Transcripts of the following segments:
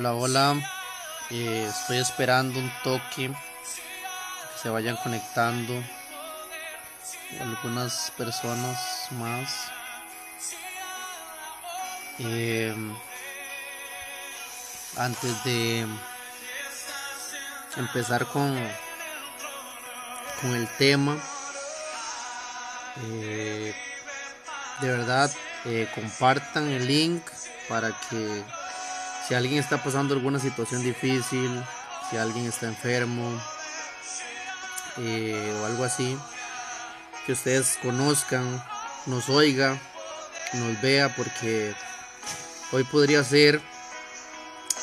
Hola, hola. Eh, estoy esperando un toque. Que se vayan conectando algunas personas más. Eh, antes de empezar con, con el tema, eh, de verdad compartan el link para que si alguien está pasando alguna situación difícil, si alguien está enfermo eh, o algo así, que ustedes conozcan, nos oiga, nos vea, porque hoy podría ser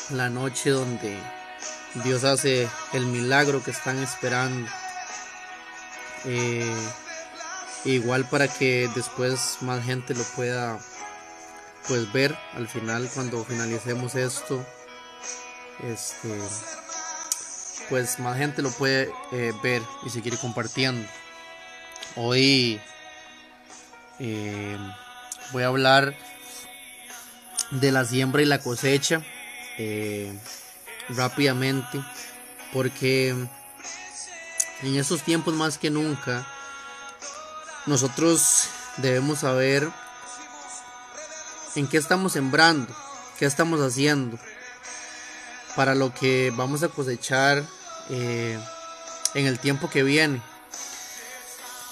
la noche donde Dios hace el milagro que están esperando. Eh, igual para que después más gente lo pueda pues ver al final cuando finalicemos esto este pues más gente lo puede eh, ver y seguir compartiendo. Hoy eh, voy a hablar de la siembra y la cosecha eh, rápidamente porque en estos tiempos más que nunca nosotros debemos saber en qué estamos sembrando, qué estamos haciendo para lo que vamos a cosechar eh, en el tiempo que viene.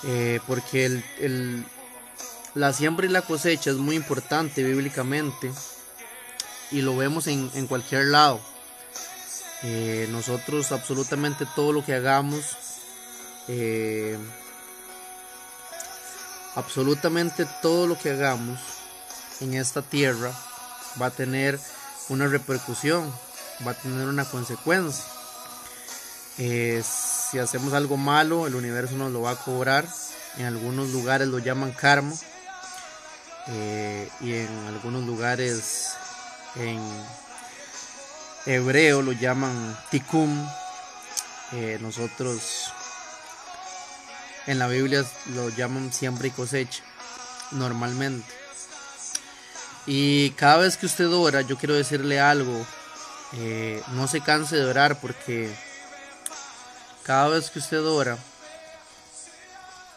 Eh, porque el, la siembra y la cosecha es muy importante bíblicamente y lo vemos en, cualquier lado. Eh, nosotros absolutamente todo lo que hagamos, absolutamente todo lo que hagamos, en esta tierra va a tener una repercusión, va a tener una consecuencia. Eh, si hacemos algo malo, el universo nos lo va a cobrar. En algunos lugares lo llaman karma. Eh, y en algunos lugares en hebreo lo llaman tikkun. Eh, nosotros en la Biblia lo llaman siembra y cosecha, normalmente. Y cada vez que usted ora, yo quiero decirle algo, eh, no se canse de orar porque cada vez que usted ora,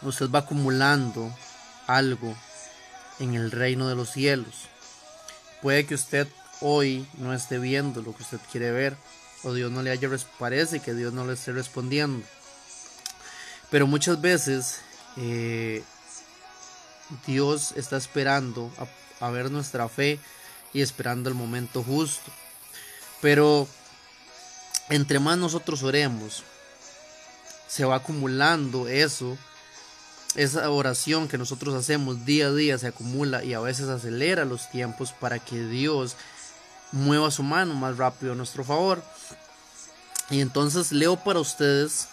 usted va acumulando algo en el reino de los cielos. Puede que usted hoy no esté viendo lo que usted quiere ver, o Dios no le haya parece que Dios no le esté respondiendo. Pero muchas veces eh, Dios está esperando a ver nuestra fe y esperando el momento justo. Pero entre más nosotros oremos, se va acumulando eso, esa oración que nosotros hacemos día a día se acumula y a veces acelera los tiempos para que Dios mueva su mano más rápido a nuestro favor. Y entonces leo para ustedes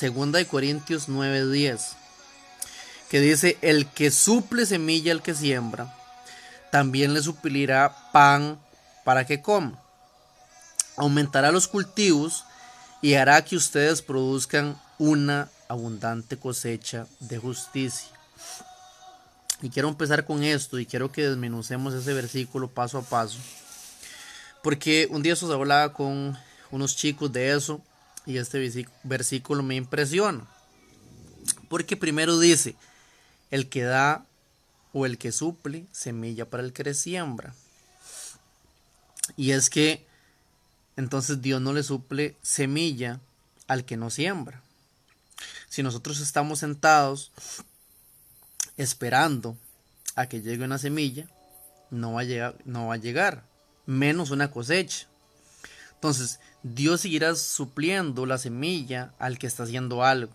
2 de Corintios 9:10, que dice, "El que suple semilla al que siembra, también le suplirá pan para que coma. Aumentará los cultivos y hará que ustedes produzcan una abundante cosecha de justicia. Y quiero empezar con esto y quiero que desmenucemos ese versículo paso a paso. Porque un día se hablaba con unos chicos de eso y este versículo me impresiona. Porque primero dice, el que da o el que suple semilla para el que siembra. Y es que entonces Dios no le suple semilla al que no siembra. Si nosotros estamos sentados esperando a que llegue una semilla, no va a llegar, no va a llegar menos una cosecha. Entonces, Dios seguirá supliendo la semilla al que está haciendo algo.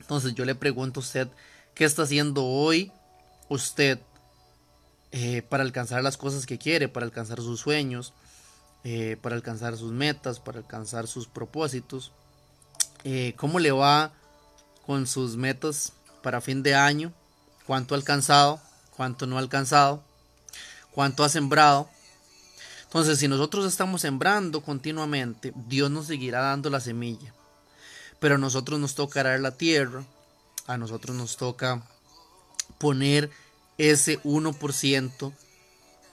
Entonces, yo le pregunto a usted, ¿qué está haciendo hoy usted eh, para alcanzar las cosas que quiere, para alcanzar sus sueños, eh, para alcanzar sus metas, para alcanzar sus propósitos. Eh, ¿Cómo le va con sus metas para fin de año? ¿Cuánto ha alcanzado? ¿Cuánto no ha alcanzado? ¿Cuánto ha sembrado? Entonces, si nosotros estamos sembrando continuamente, Dios nos seguirá dando la semilla. Pero a nosotros nos toca arar la tierra, a nosotros nos toca poner ese 1%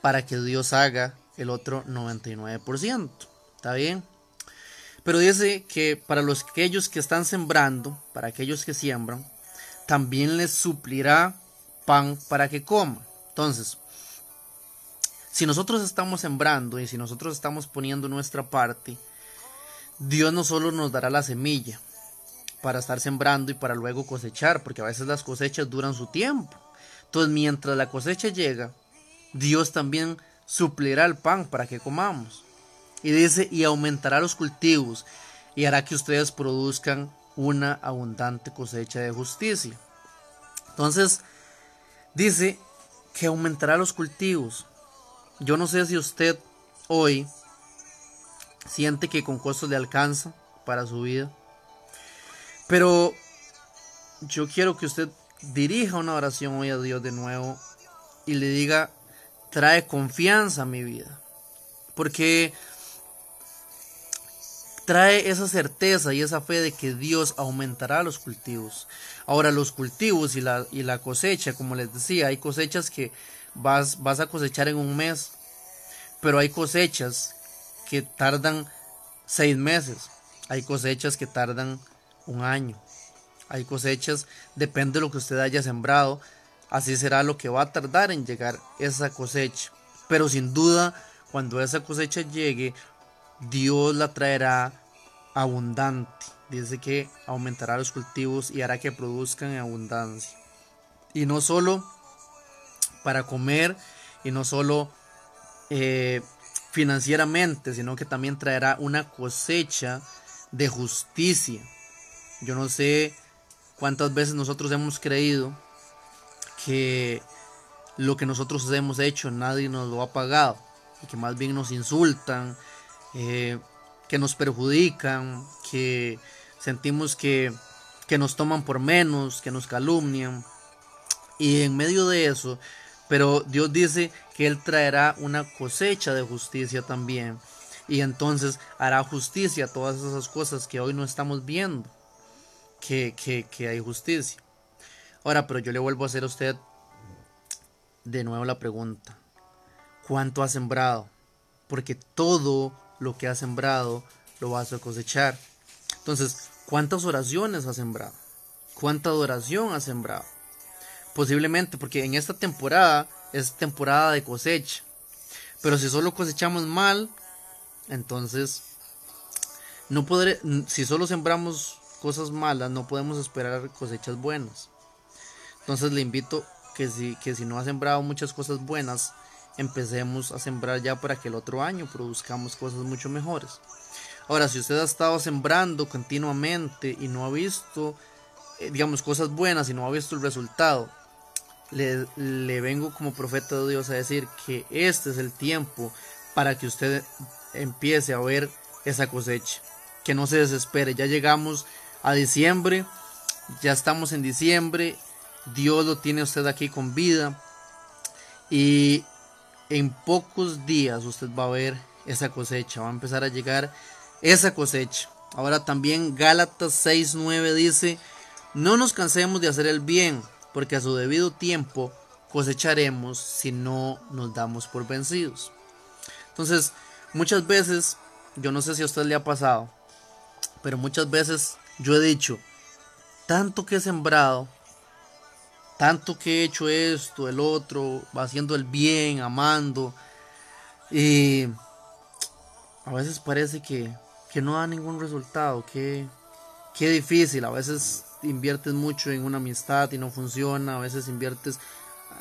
para que Dios haga el otro 99%. ¿Está bien? Pero dice que para los aquellos que están sembrando, para aquellos que siembran, también les suplirá pan para que coman. Entonces, si nosotros estamos sembrando y si nosotros estamos poniendo nuestra parte, Dios no solo nos dará la semilla para estar sembrando y para luego cosechar, porque a veces las cosechas duran su tiempo. Entonces, mientras la cosecha llega, Dios también suplirá el pan para que comamos. Y dice, y aumentará los cultivos y hará que ustedes produzcan una abundante cosecha de justicia. Entonces, dice que aumentará los cultivos. Yo no sé si usted hoy siente que con costos le alcanza para su vida. Pero yo quiero que usted dirija una oración hoy a Dios de nuevo y le diga, trae confianza a mi vida. Porque trae esa certeza y esa fe de que Dios aumentará los cultivos. Ahora los cultivos y la, y la cosecha, como les decía, hay cosechas que vas, vas a cosechar en un mes, pero hay cosechas que tardan seis meses, hay cosechas que tardan un año, hay cosechas, depende de lo que usted haya sembrado, así será lo que va a tardar en llegar esa cosecha. Pero sin duda, cuando esa cosecha llegue, Dios la traerá abundante. Dice que aumentará los cultivos y hará que produzcan en abundancia. Y no solo para comer y no solo eh, financieramente, sino que también traerá una cosecha de justicia. Yo no sé cuántas veces nosotros hemos creído que lo que nosotros hemos hecho nadie nos lo ha pagado y que más bien nos insultan, eh, que nos perjudican, que sentimos que, que nos toman por menos, que nos calumnian. Y en medio de eso, pero Dios dice que Él traerá una cosecha de justicia también. Y entonces hará justicia a todas esas cosas que hoy no estamos viendo. Que, que, que, hay justicia. Ahora, pero yo le vuelvo a hacer a usted de nuevo la pregunta. ¿Cuánto ha sembrado? Porque todo lo que has sembrado lo vas a cosechar. Entonces, ¿cuántas oraciones has sembrado? ¿Cuánta adoración has sembrado? Posiblemente, porque en esta temporada es temporada de cosecha. Pero si solo cosechamos mal, entonces no podré, si solo sembramos cosas malas, no podemos esperar cosechas buenas. Entonces le invito que si, que si no ha sembrado muchas cosas buenas, empecemos a sembrar ya para que el otro año produzcamos cosas mucho mejores. Ahora, si usted ha estado sembrando continuamente y no ha visto, eh, digamos, cosas buenas y no ha visto el resultado, le, le vengo como profeta de Dios a decir que este es el tiempo para que usted empiece a ver esa cosecha. Que no se desespere. Ya llegamos a diciembre. Ya estamos en diciembre. Dios lo tiene usted aquí con vida. Y en pocos días usted va a ver esa cosecha, va a empezar a llegar esa cosecha. Ahora también Gálatas 6:9 dice, no nos cansemos de hacer el bien, porque a su debido tiempo cosecharemos si no nos damos por vencidos. Entonces, muchas veces, yo no sé si a usted le ha pasado, pero muchas veces yo he dicho, tanto que he sembrado, tanto que he hecho esto, el otro, haciendo el bien, amando. Y a veces parece que, no da ningún resultado, que, que difícil. A veces inviertes mucho en una amistad y no funciona, a veces inviertes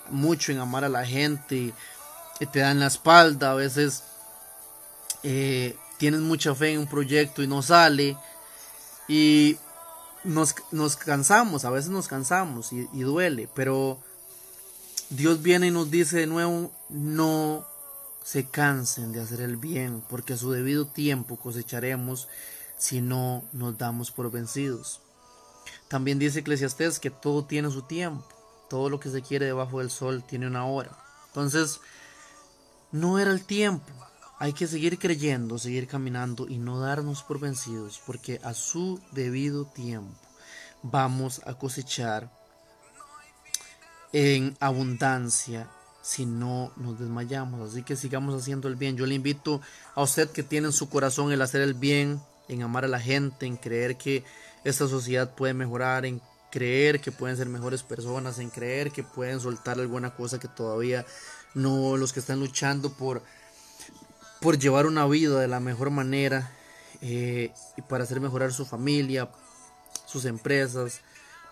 mucho en amar a la gente y, te dan la espalda, a veces eh, tienes mucha fe en un proyecto y no sale. Y nos, nos cansamos, a veces nos cansamos y, duele, pero Dios viene y nos dice de nuevo, no se cansen de hacer el bien, porque a su debido tiempo cosecharemos si no nos damos por vencidos. También dice Eclesiastés que todo tiene su tiempo, todo lo que se quiere debajo del sol tiene una hora. Entonces, no era el tiempo, hay que seguir creyendo, seguir caminando y no darnos por vencidos, porque a su debido tiempo vamos a cosechar en abundancia si no nos desmayamos. Así que sigamos haciendo el bien. Yo le invito a usted que tiene en su corazón el hacer el bien, en amar a la gente, en creer que esta sociedad puede mejorar, en creer que pueden ser mejores personas, en creer que pueden soltar alguna cosa que todavía no, los que están luchando por, por llevar una vida de la mejor manera eh, y para hacer mejorar su familia, sus empresas,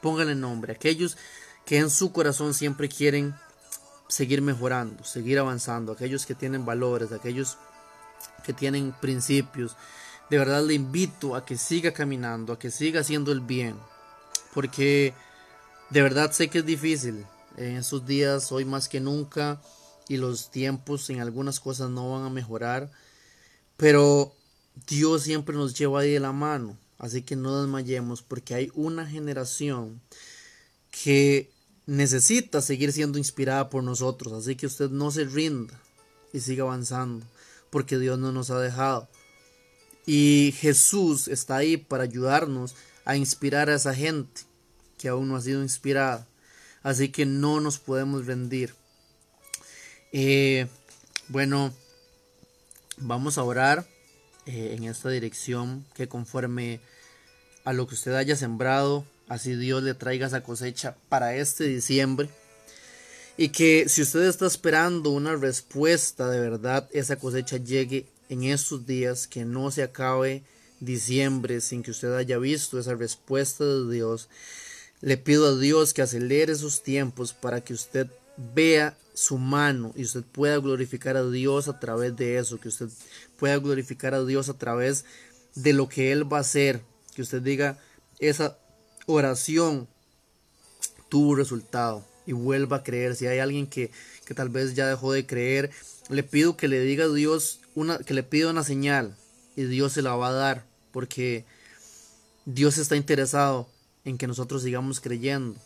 pónganle nombre. Aquellos que en su corazón siempre quieren seguir mejorando, seguir avanzando, aquellos que tienen valores, aquellos que tienen principios. De verdad le invito a que siga caminando, a que siga haciendo el bien, porque de verdad sé que es difícil en estos días, hoy más que nunca, y los tiempos en algunas cosas no van a mejorar, pero Dios siempre nos lleva ahí de la mano, así que no desmayemos porque hay una generación que necesita seguir siendo inspirada por nosotros, así que usted no se rinda y siga avanzando, porque Dios no nos ha dejado. Y Jesús está ahí para ayudarnos a inspirar a esa gente que aún no ha sido inspirada. Así que no nos podemos rendir. Eh, bueno, vamos a orar eh, en esta dirección que conforme a lo que usted haya sembrado, así Dios le traiga esa cosecha para este diciembre. Y que si usted está esperando una respuesta de verdad, esa cosecha llegue en estos días, que no se acabe diciembre sin que usted haya visto esa respuesta de Dios. Le pido a Dios que acelere sus tiempos para que usted vea su mano y usted pueda glorificar a Dios a través de eso, que usted pueda glorificar a Dios a través de lo que Él va a hacer, que usted diga, esa oración tuvo resultado y vuelva a creer. Si hay alguien que, que tal vez ya dejó de creer, le pido que le diga a Dios una, que le pida una señal y Dios se la va a dar porque Dios está interesado en que nosotros sigamos creyendo.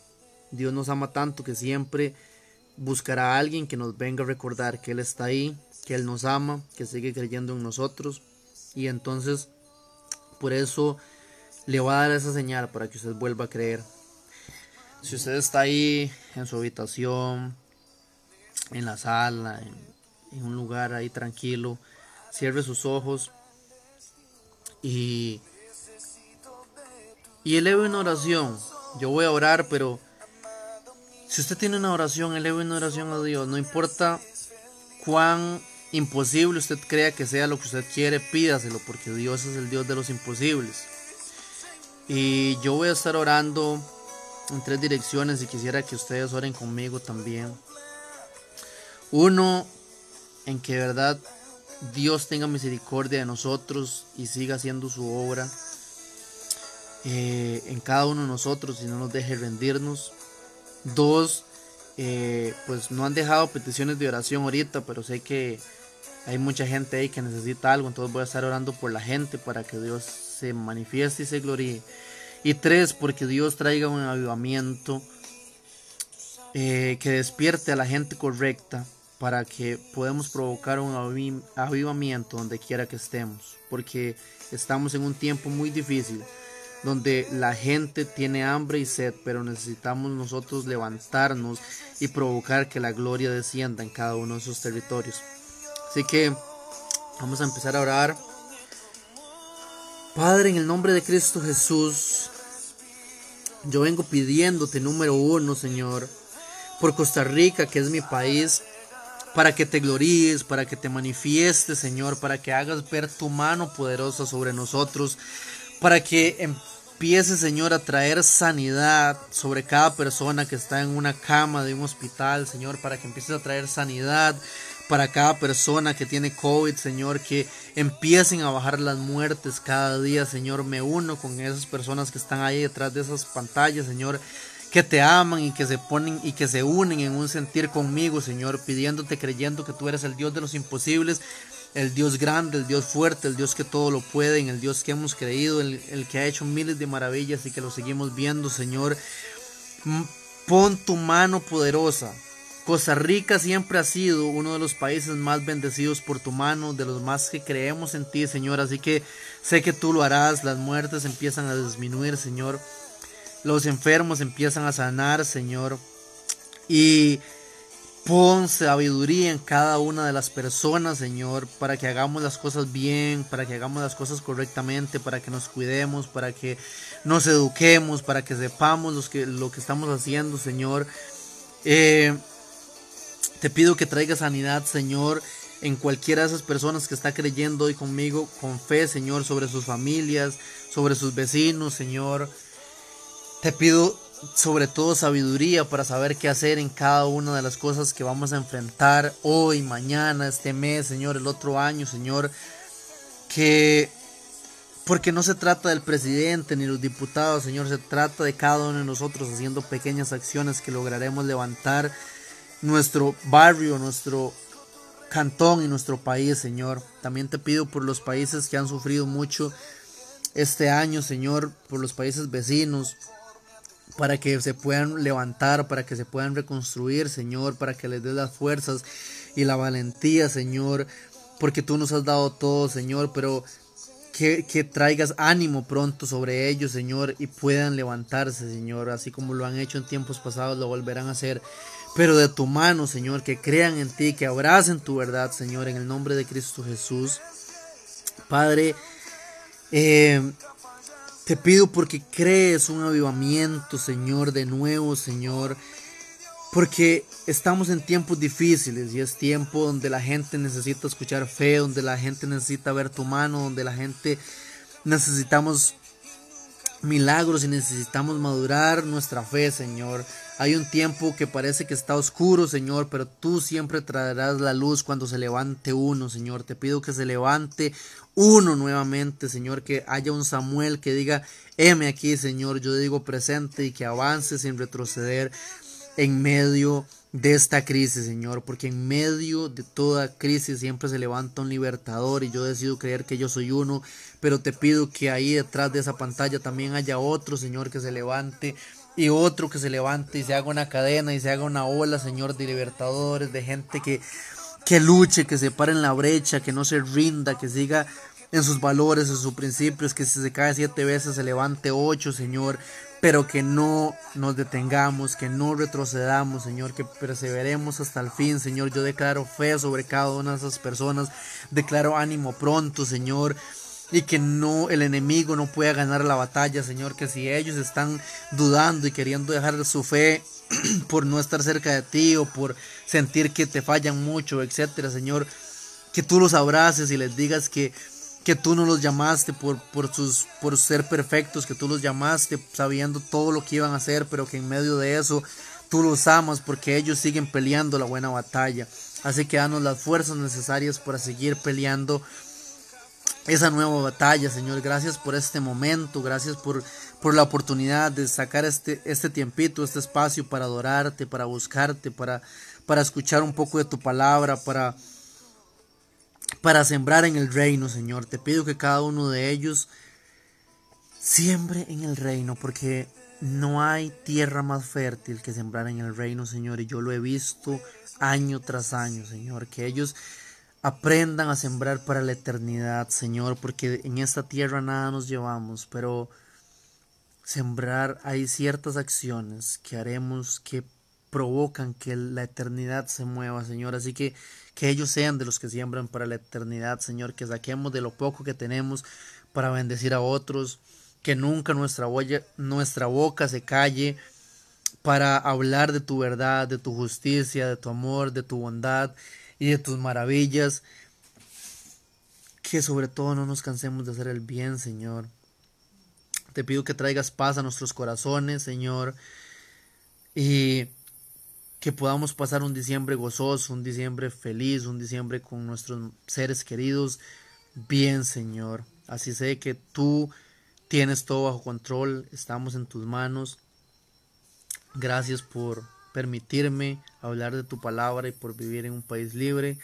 Dios nos ama tanto que siempre buscará a alguien que nos venga a recordar que Él está ahí, que Él nos ama, que sigue creyendo en nosotros. Y entonces, por eso le va a dar esa señal para que usted vuelva a creer. Si usted está ahí en su habitación, en la sala, en, en un lugar ahí tranquilo, cierre sus ojos y, y eleve una oración. Yo voy a orar, pero si usted tiene una oración, eleve una oración a Dios. No importa cuán imposible usted crea que sea lo que usted quiere, pídaselo, porque Dios es el Dios de los imposibles. Y yo voy a estar orando en tres direcciones y quisiera que ustedes oren conmigo también. Uno, en que verdad Dios tenga misericordia de nosotros y siga haciendo su obra eh, en cada uno de nosotros y no nos deje rendirnos. Dos, eh, pues no han dejado peticiones de oración ahorita, pero sé que hay mucha gente ahí que necesita algo, entonces voy a estar orando por la gente para que Dios se manifieste y se gloríe. Y tres, porque Dios traiga un avivamiento eh, que despierte a la gente correcta para que podamos provocar un avivamiento donde quiera que estemos, porque estamos en un tiempo muy difícil, donde la gente tiene hambre y sed, pero necesitamos nosotros levantarnos y provocar que la gloria descienda en cada uno de esos territorios. Así que vamos a empezar a orar. Padre, en el nombre de Cristo Jesús, yo vengo pidiéndote, número uno, Señor, por Costa Rica, que es mi país, para que te gloríes, para que te manifiestes, Señor, para que hagas ver tu mano poderosa sobre nosotros, para que empieces, Señor, a traer sanidad sobre cada persona que está en una cama de un hospital, Señor, para que empieces a traer sanidad para cada persona que tiene COVID, Señor, que empiecen a bajar las muertes cada día, Señor, me uno con esas personas que están ahí detrás de esas pantallas, Señor, que te aman y que se ponen y que se unen en un sentir conmigo, Señor, pidiéndote, creyendo que tú eres el Dios de los imposibles, el Dios grande, el Dios fuerte, el Dios que todo lo puede, en el Dios que hemos creído, el, el que ha hecho miles de maravillas y que lo seguimos viendo, Señor. Pon tu mano poderosa. Costa Rica siempre ha sido uno de los países más bendecidos por tu mano, de los más que creemos en ti, Señor. Así que sé que tú lo harás. Las muertes empiezan a disminuir, Señor. Los enfermos empiezan a sanar, Señor. Y Pon sabiduría en cada una de las personas, Señor, para que hagamos las cosas bien, para que hagamos las cosas correctamente, para que nos cuidemos, para que nos eduquemos, para que sepamos que, lo que estamos haciendo, Señor. Eh, te pido que traiga sanidad, Señor, en cualquiera de esas personas que está creyendo hoy conmigo, con fe, Señor, sobre sus familias, sobre sus vecinos, Señor. Te pido sobre todo sabiduría para saber qué hacer en cada una de las cosas que vamos a enfrentar hoy, mañana, este mes, Señor, el otro año, Señor. Que porque no se trata del presidente ni los diputados, Señor, se trata de cada uno de nosotros haciendo pequeñas acciones que lograremos levantar nuestro barrio, nuestro cantón y nuestro país, Señor. También te pido por los países que han sufrido mucho este año, Señor, por los países vecinos, para que se puedan levantar, para que se puedan reconstruir, Señor, para que les des las fuerzas y la valentía, Señor, porque tú nos has dado todo, Señor, pero que, traigas ánimo pronto sobre ellos, Señor, y puedan levantarse, Señor, así como lo han hecho en tiempos pasados, lo volverán a hacer, pero de tu mano, Señor, que crean en ti, que abracen tu verdad, Señor, en el nombre de Cristo Jesús. Padre, eh, te pido porque crees un avivamiento, Señor, de nuevo, Señor. Porque estamos en tiempos difíciles y es tiempo donde la gente necesita escuchar fe, donde la gente necesita ver tu mano, donde la gente necesitamos milagros y necesitamos madurar nuestra fe, Señor. Hay un tiempo que parece que está oscuro, Señor, pero tú siempre traerás la luz cuando se levante uno, Señor. Te pido que se levante uno nuevamente, Señor, que haya un Samuel que diga, heme aquí, Señor, yo digo presente y que avance sin retroceder en medio de esta crisis, Señor, porque en medio de toda crisis siempre se levanta un libertador y yo decido creer que yo soy uno, pero te pido que ahí detrás de esa pantalla también haya otro, Señor, que se levante y otro que se levante y se haga una cadena y se haga una ola, Señor, de libertadores, de gente que, que luche, que se pare en la brecha, que no se rinda, que siga en sus valores, en sus principios, que si se cae siete veces se levante ocho, Señor, pero que no nos detengamos, que no retrocedamos, Señor, que perseveremos hasta el fin, Señor. Yo declaro fe sobre cada una de esas personas, declaro ánimo pronto, Señor. Y que no el enemigo no pueda ganar la batalla, Señor, que si ellos están dudando y queriendo dejar su fe por no estar cerca de ti o por sentir que te fallan mucho, etcétera, Señor, que tú los abraces y les digas que que tú no los llamaste por, por, sus, por ser perfectos, que tú los llamaste sabiendo todo lo que iban a hacer, pero que en medio de eso tú los amas porque ellos siguen peleando la buena batalla. Así que danos las fuerzas necesarias para seguir peleando esa nueva batalla, Señor. Gracias por este momento, gracias por, por la oportunidad de sacar este, este tiempito, este espacio para adorarte, para buscarte, para, para escuchar un poco de tu palabra, para para sembrar en el reino, Señor. Te pido que cada uno de ellos siembre en el reino, porque no hay tierra más fértil que sembrar en el reino, Señor. Y yo lo he visto año tras año, Señor. Que ellos aprendan a sembrar para la eternidad, Señor, porque en esta tierra nada nos llevamos, pero sembrar hay ciertas acciones que haremos que provocan que la eternidad se mueva, Señor. Así que que ellos sean de los que siembran para la eternidad, Señor, que saquemos de lo poco que tenemos para bendecir a otros, que nunca nuestra, nuestra boca se calle para hablar de tu verdad, de tu justicia, de tu amor, de tu bondad y de tus maravillas. Que sobre todo no nos cansemos de hacer el bien, Señor. Te pido que traigas paz a nuestros corazones, Señor. Y que podamos pasar un diciembre gozoso, un diciembre feliz, un diciembre con nuestros seres queridos. Bien, Señor. Así sé que tú tienes todo bajo control, estamos en tus manos. Gracias por permitirme hablar de tu palabra y por vivir en un país libre.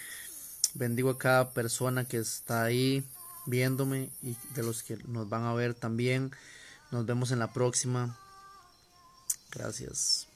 Bendigo a cada persona que está ahí viéndome y de los que nos van a ver también. Nos vemos en la próxima. Gracias.